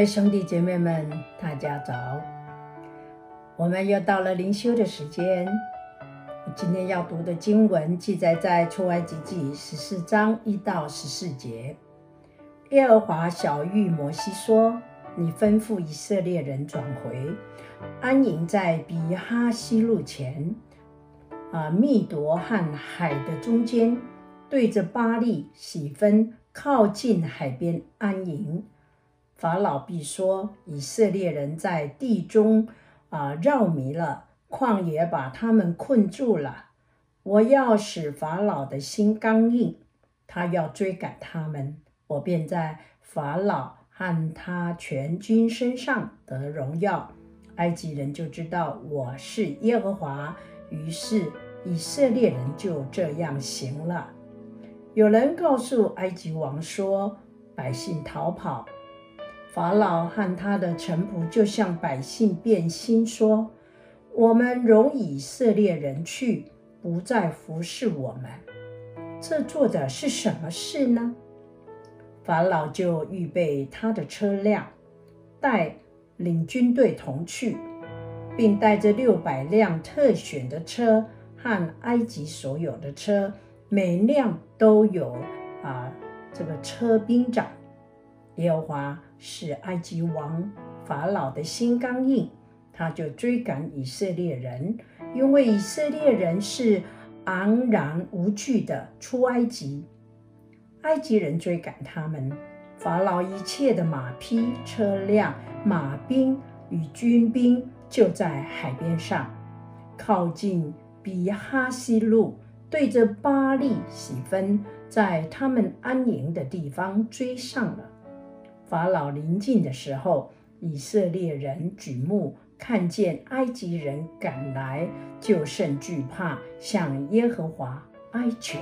各位兄弟姐妹们，大家早！我们又到了灵修的时间。今天要读的经文记载在出埃及记十四章一到十四节。耶和华晓諭摩西说：“你吩咐以色列人转回，安营在比哈希路前，啊，密夺和海的中间，对着巴力洗分，靠近海边安营。”法老必说：“以色列人在地中啊绕迷了，旷野把他们困住了。我要使法老的心刚硬，他要追赶他们，我便在法老和他全军身上得荣耀。埃及人就知道我是耶和华。于是以色列人就这样行了。有人告诉埃及王说：百姓逃跑。”法老和他的臣仆就向百姓变心，说：“我们容以色列人去，不再服侍我们。这做的是什么事呢？”法老就预备他的车辆，带领军队同去，并带着六百辆特选的车和埃及所有的车，每辆都有啊这个车兵长。耶和华使埃及王法老的心刚硬，他就追赶以色列人，因为以色列人是昂然无惧的出埃及。埃及人追赶他们，法老一切的马匹、车辆、马兵与军兵就在海边上，靠近比哈希路，对着巴力洗分，在他们安营的地方追上了。法老临近的时候，以色列人举目看见埃及人赶来，就甚惧怕，向耶和华哀求。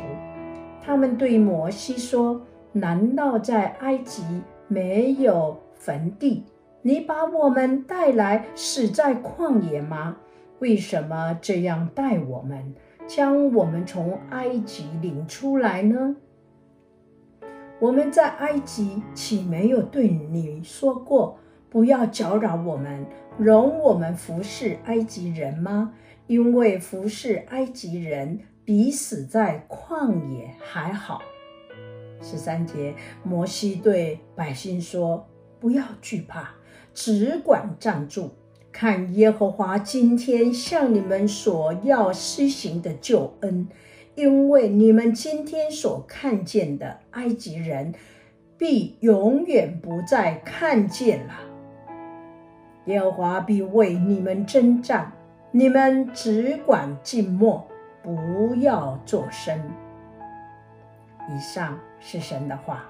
他们对摩西说：“难道在埃及没有坟地？你把我们带来死在旷野吗？为什么这样待我们，将我们从埃及领出来呢？”我们在埃及岂没有对你说过，不要搅扰我们，容我们服侍埃及人吗？因为服侍埃及人比死在旷野还好。十三节，摩西对百姓说：“不要惧怕，只管站住，看耶和华今天向你们所要施行的救恩。”因为你们今天所看见的埃及人，必永远不再看见了。耶和华必为你们征战，你们只管静默，不要作声。以上是神的话。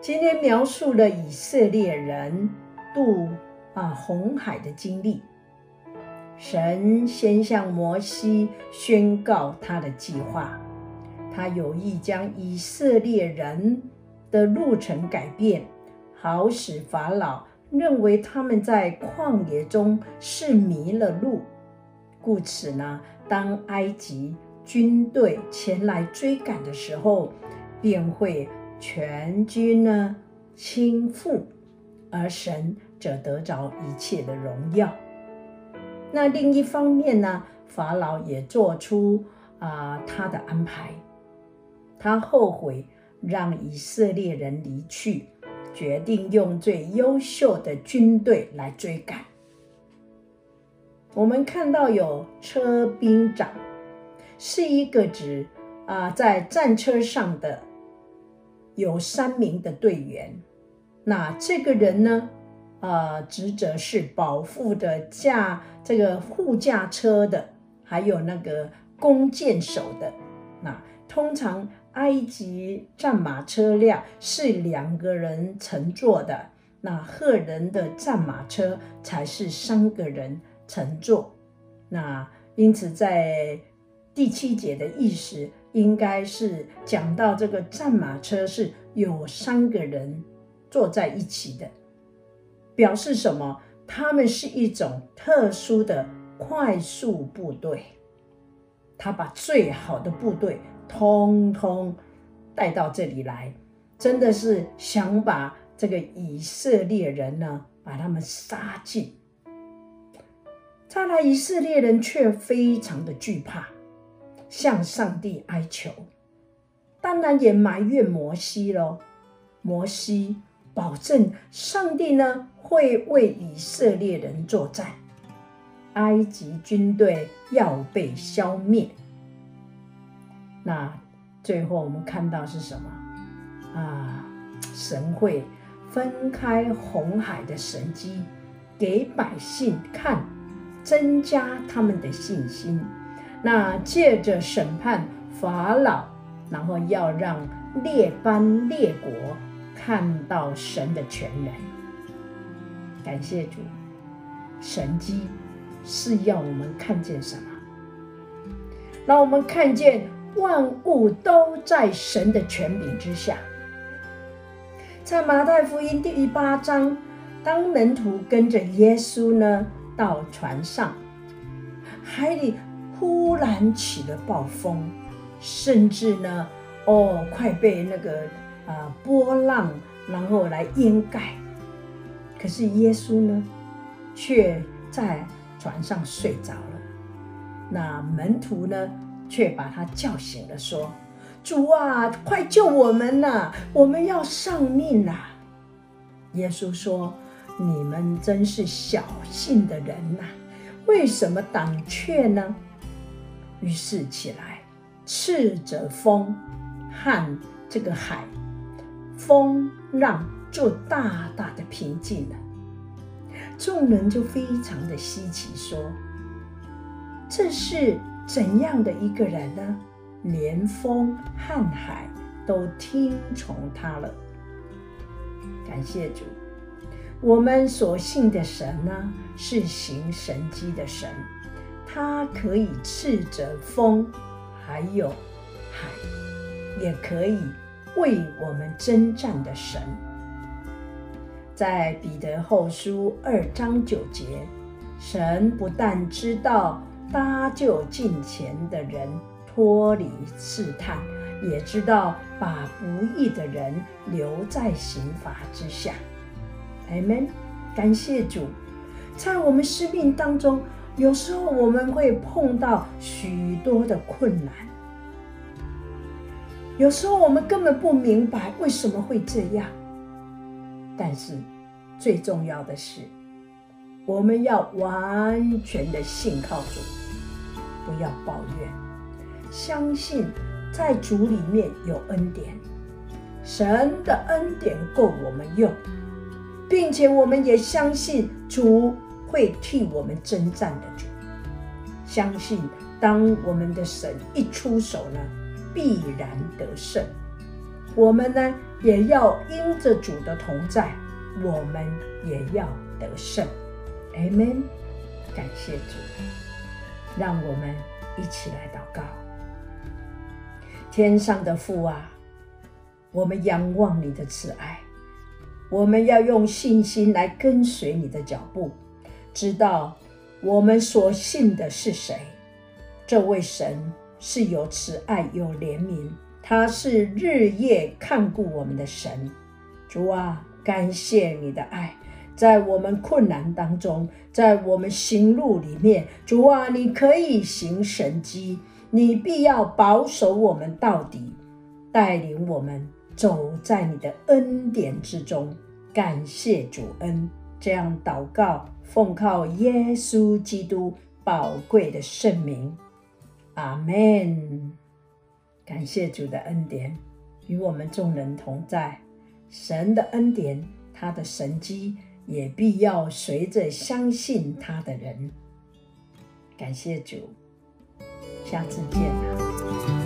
今天描述了以色列人渡啊红海的经历。神先向摩西宣告他的计划，他有意将以色列人的路程改变，好使法老认为他们在旷野中是迷了路。故此呢，当埃及军队前来追赶的时候，便会全军呢倾覆，而神则得着一切的荣耀。那另一方面呢，法老也做出啊、他的安排，他后悔让以色列人离去，决定用最优秀的军队来追赶。我们看到有车兵长，是一个指啊、在战车上的有三名的队员。那这个人呢？呃，职责是保护的驾这个护驾车的，还有那个弓箭手的。那通常埃及战马车辆是两个人乘坐的，那赫人的战马车才是三个人乘坐。那因此在第七节的意思，应该是讲到这个战马车是有三个人坐在一起的。表示什么？他们是一种特殊的快速部队，他把最好的部队通通带到这里来，真的是想把这个以色列人呢，把他们杀尽。再来，以色列人却非常的惧怕，向上帝哀求，当然也埋怨摩西喽。摩西保证上帝呢会为以色列人作战，埃及军队要被消灭。那最后我们看到是什么啊？神会分开红海的神迹给百姓看，增加他们的信心。那借着审判法老，然后要让列邦列国看到神的全能。感谢主，神迹是要我们看见什么？让我们看见万物都在神的权柄之下。在马太福音第八章，当门徒跟着耶稣呢，到船上，海里忽然起了暴风，甚至呢，哦，快被那个啊、波浪然后来掩盖。可是耶稣呢，却在船上睡着了。那门徒呢，却把他叫醒了，说：“主啊，快救我们呐！我们要丧命呐！”耶稣说。你们真是小信的人呐、为什么胆怯呢？于是起来，斥责风和这个海，风浪就大大的平静了。众人就非常的稀奇，说：“这是怎样的一个人呢？连风和海都听从他了。”感谢主。我们所信的神呢，是行神迹的神，他可以斥责风，还有海，也可以为我们征战的神。在彼得后书二章九节，神不但知道搭救近前的人脱离试探，也知道把不义的人留在刑罚之下。阿门，感谢主，在我们生命当中，有时候我们会碰到许多的困难，有时候我们根本不明白为什么会这样。但是最重要的是，我们要完全的信靠主，不要抱怨，相信在主里面有恩典，神的恩典够我们用。并且我们也相信主会替我们征战的主，相信当我们的神一出手呢，必然得胜。我们呢也要因着主的同在，我们也要得胜。阿门。感谢主，让我们一起来祷告。天上的父啊，我们仰望你的慈爱。我们要用信心来跟随你的脚步，知道我们所信的是谁。这位神是有慈爱、有怜悯，他是日夜看顾我们的神。主啊，感谢你的爱，在我们困难当中，在我们行路里面，主啊，你可以行神迹，你必要保守我们到底，带领我们。走在你的恩典之中，感谢主恩，这样祷告，奉靠耶稣基督宝贵的圣名，阿门。感谢主的恩典与我们众人同在，神的恩典，他的神机也必要随着相信他的人。感谢主，下次见。